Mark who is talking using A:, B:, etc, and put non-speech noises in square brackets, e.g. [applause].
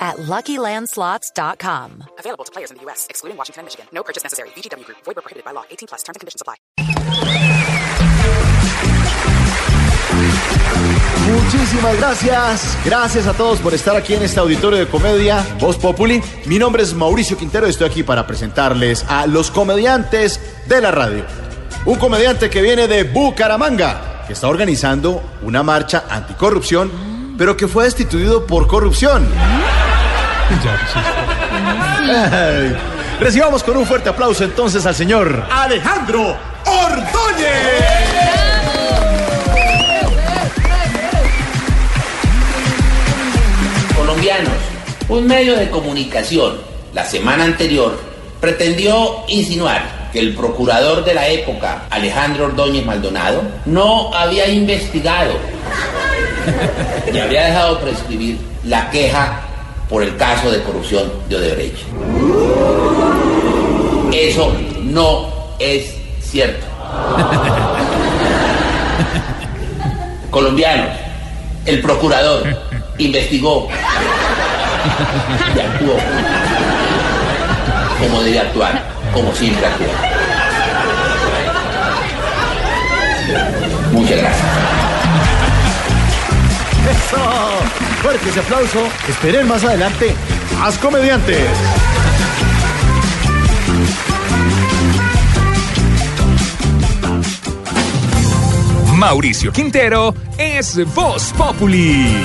A: at LuckyLandSlots.com.
B: Available to players in the U.S., excluding Washington and Michigan. No purchase necessary. VGW Group. Void prohibited by law. 18 plus. Terms and conditions apply.
C: Muchísimas gracias. Gracias a todos por estar aquí en este auditorio de comedia Voz Populi. Mi nombre es Mauricio Quintero y estoy aquí para presentarles a los comediantes de la radio. Un comediante que viene de Bucaramanga, que está organizando una marcha anticorrupción, pero que fue destituido por corrupción. [laughs] Ay. Recibamos con un fuerte aplauso entonces al señor Alejandro Ordóñez.
D: Colombianos, un medio de comunicación la semana anterior pretendió insinuar que el procurador de la época, Alejandro Ordóñez Maldonado, no había investigado [laughs] y había dejado prescribir la queja por el caso de corrupción de Odebrecht. Eso no es cierto. [laughs] Colombianos, el procurador investigó y actuó como debe actuar, como siempre actúa.
C: Eso. Fuerte ese aplauso. Esperen más adelante más comediantes.
E: Mauricio Quintero es Voz Populi.